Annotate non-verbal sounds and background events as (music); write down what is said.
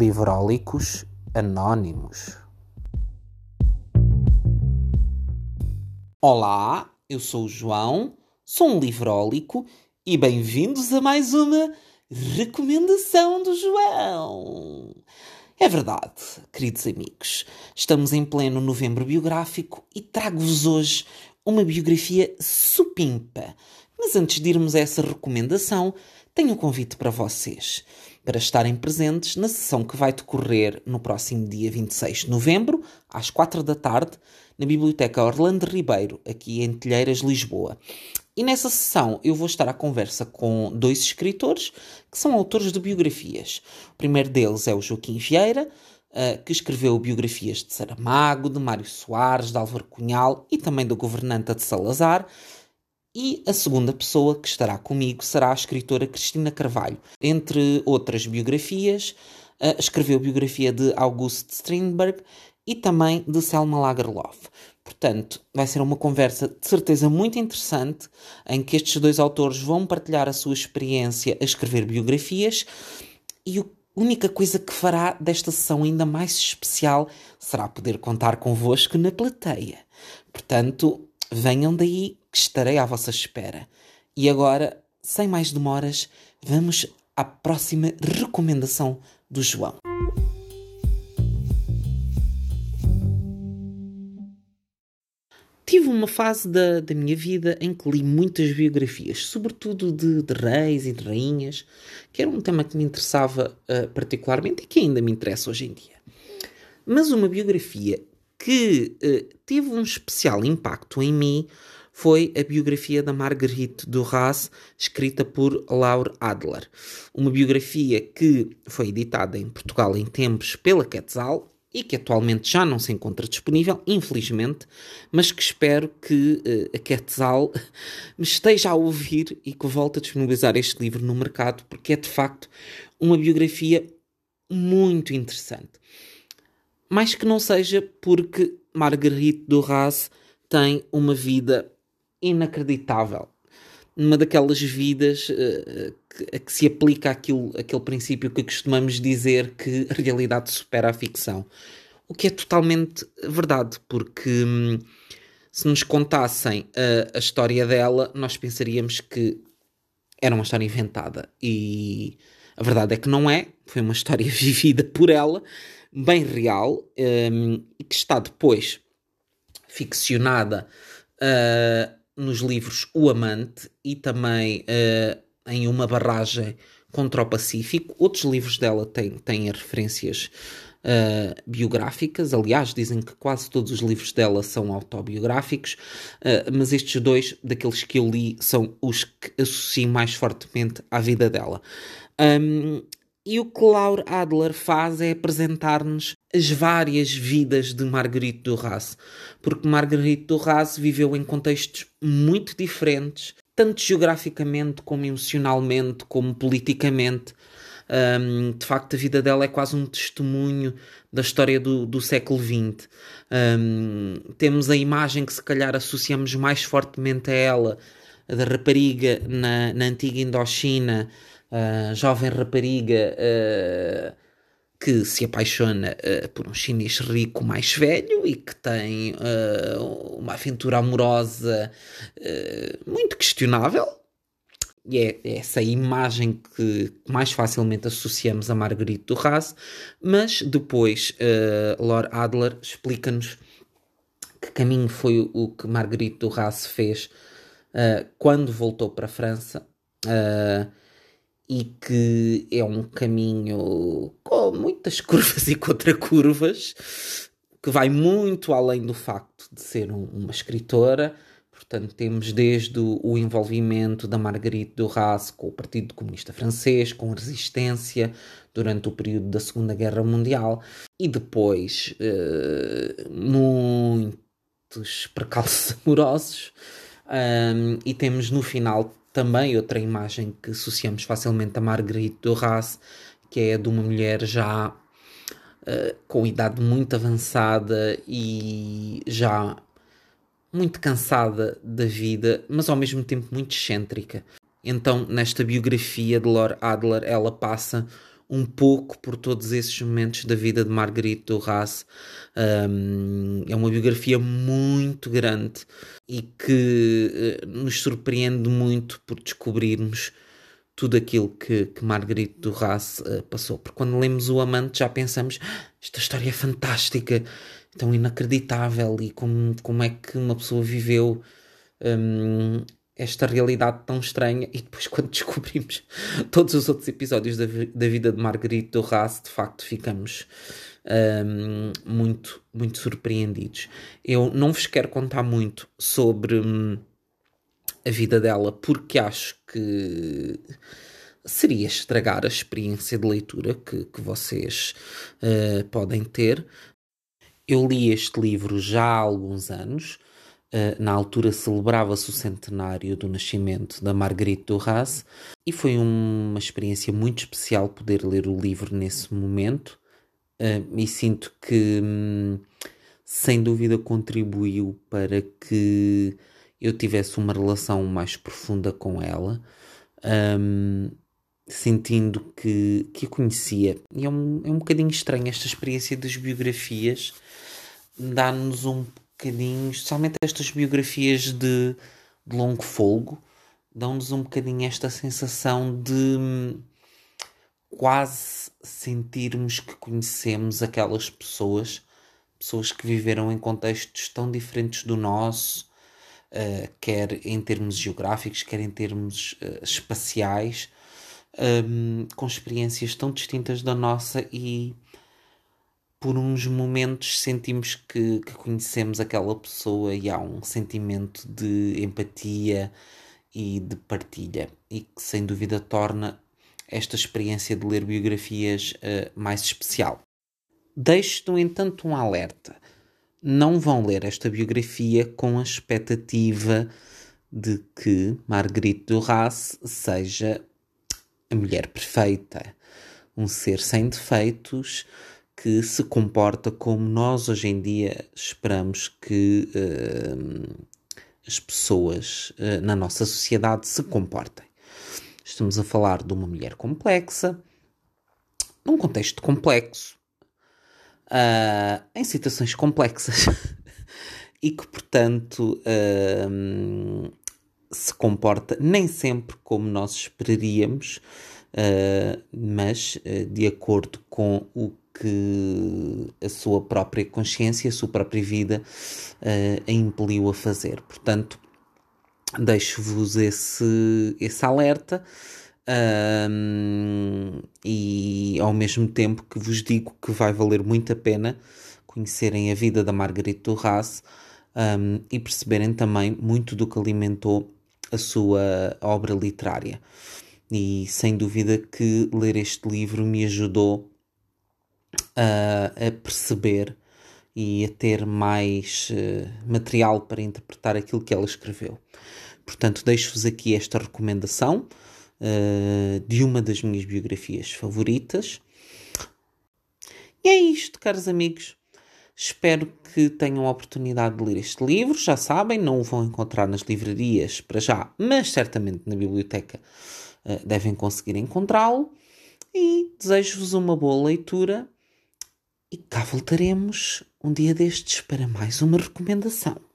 Livrólicos Anónimos. Olá, eu sou o João, sou um livrólico e bem-vindos a mais uma recomendação do João. É verdade, queridos amigos, estamos em pleno novembro biográfico e trago-vos hoje uma biografia supimpa. Mas antes de irmos a essa recomendação, tenho um convite para vocês para estarem presentes na sessão que vai decorrer no próximo dia 26 de novembro, às 4 da tarde, na Biblioteca Orlando Ribeiro, aqui em Telheiras, Lisboa. E nessa sessão eu vou estar à conversa com dois escritores que são autores de biografias. O primeiro deles é o Joaquim Vieira, uh, que escreveu biografias de Saramago, de Mário Soares, de Álvaro Cunhal e também da governanta de Salazar. E a segunda pessoa que estará comigo será a escritora Cristina Carvalho. Entre outras biografias, escreveu a biografia de August Strindberg e também de Selma Lagerlof. Portanto, vai ser uma conversa de certeza muito interessante em que estes dois autores vão partilhar a sua experiência a escrever biografias e a única coisa que fará desta sessão ainda mais especial será poder contar convosco na plateia. Portanto, venham daí que estarei à vossa espera. E agora, sem mais demoras, vamos à próxima recomendação do João. Tive uma fase da, da minha vida em que li muitas biografias, sobretudo de, de reis e de rainhas, que era um tema que me interessava uh, particularmente e que ainda me interessa hoje em dia. Mas uma biografia que uh, teve um especial impacto em mim foi a biografia da Marguerite Duras, escrita por Laura Adler. Uma biografia que foi editada em Portugal em tempos pela Quetzal e que atualmente já não se encontra disponível, infelizmente, mas que espero que uh, a Quetzal (laughs) me esteja a ouvir e que volte a disponibilizar este livro no mercado, porque é de facto uma biografia muito interessante. Mais que não seja porque Marguerite Duras tem uma vida inacreditável. Uma daquelas vidas uh, que, a que se aplica aquilo, aquele princípio que costumamos dizer que a realidade supera a ficção. O que é totalmente verdade, porque hum, se nos contassem a, a história dela, nós pensaríamos que era uma história inventada. E a verdade é que não é. Foi uma história (laughs) vivida por ela, bem real, um, e que está depois ficcionada uh, nos livros O Amante e também uh, em Uma Barragem contra o Pacífico. Outros livros dela têm, têm referências uh, biográficas, aliás, dizem que quase todos os livros dela são autobiográficos, uh, mas estes dois, daqueles que eu li, são os que associo mais fortemente à vida dela. Um, e o que Laura Adler faz é apresentar-nos as várias vidas de Marguerite Duras, porque Marguerite Duras viveu em contextos muito diferentes, tanto geograficamente como emocionalmente, como politicamente. Um, de facto, a vida dela é quase um testemunho da história do, do século XX. Um, temos a imagem que, se calhar, associamos mais fortemente a ela, da rapariga na, na antiga Indochina, uh, jovem rapariga uh, que se apaixona uh, por um chinês rico mais velho e que tem uma aventura amorosa muito questionável. E é, é essa imagem que mais facilmente associamos a Marguerite Duras, mas depois Lord Adler explica-nos que caminho foi o que Marguerite Duras fez quando voltou para a França. Uh, e que é um caminho com muitas (laughs) curvas e contracurvas, que vai muito além do facto de ser um, uma escritora. Portanto, temos desde o, envolvimento da Marguerite Duras com o Partido Comunista Francês, com a resistência durante o período da Segunda Guerra Mundial, e depois uh, muitos percalços (laughs) amorosos. Um, e temos no final também outra imagem que associamos facilmente a Marguerite Duras, que é de uma mulher já uh, com idade muito avançada e já muito cansada da vida, mas ao mesmo tempo muito excêntrica. Então, nesta biografia de Laura Adler, ela passa um pouco por todos esses momentos da vida de Marguerite Duras. Um, é uma biografia muito grande e que uh, nos surpreende muito por descobrirmos tudo aquilo que, que Marguerite Duras uh, passou. Porque quando lemos O Amante já pensamos ah, esta história é fantástica, tão inacreditável e como, como é que uma pessoa viveu um, esta realidade tão estranha e depois (laughs) quando descobrimos todos os outros episódios da, da vida de Marguerite Duras de facto ficamos um, muito, muito surpreendidos. Eu não vos quero contar muito sobre... Um, a vida dela porque acho que seria estragar a experiência de leitura que, que vocês uh, podem ter. Eu li este livro já há alguns anos. Uh, na altura celebrava-se o centenário do nascimento da Marguerite Duras e foi uma experiência muito especial poder ler o livro nesse momento. Uh, e sinto que, hum, sem dúvida, contribuiu para que eu tivesse uma relação mais profunda com ela, um, sentindo que, que a conhecia. E é um, é um bocadinho estranho esta experiência das biografias, dá-nos um bocadinho, especialmente estas biografias de, de longo folgo, dão-nos um bocadinho esta sensação de hum, quase sentirmos que conhecemos aquelas pessoas, pessoas que viveram em contextos tão diferentes do nosso, uh, quer em termos geográficos, quer em termos uh, espaciais, um, com experiências tão distintas da nossa e por uns momentos sentimos que, que, conhecemos aquela pessoa e há um sentimento de empatia e de partilha. E que sem dúvida torna esta experiência de ler biografias uh, mais especial. Deixo, no entanto, um alerta. Não vão ler esta biografia com a expectativa de que Marguerite Duras seja a mulher perfeita, um ser sem defeitos que se comporta como nós hoje em dia esperamos que uh, as pessoas uh, na nossa sociedade se comportem. Estamos a falar de uma mulher complexa, num contexto complexo, uh, em situações complexas (laughs) e que, portanto, uh, se comporta nem sempre como nós esperaríamos, uh, mas de acordo com o que a sua própria consciência, a sua própria vida a impeliu a fazer. Portanto, deixo-vos esse, esse alerta. E ao mesmo tempo que vos digo que vai valer muito a pena conhecerem a vida da Marguerite Duras um, e perceberem também muito do que alimentou a sua obra literária. E sem dúvida que ler este livro me ajudou uh, a perceber e a ter mais uh, material para interpretar aquilo que ela escreveu. Portanto, deixo-vos aqui esta recomendação uh, de uma das minhas biografias favoritas. E é isto, caros amigos. Espero que tenham a oportunidade de ler este livro. Já sabem, não o vão encontrar nas livrarias para já, mas certamente na biblioteca uh, devem conseguir encontrá-lo. E desejo-vos uma boa leitura. E cá voltaremos um dia destes para mais uma recomendação.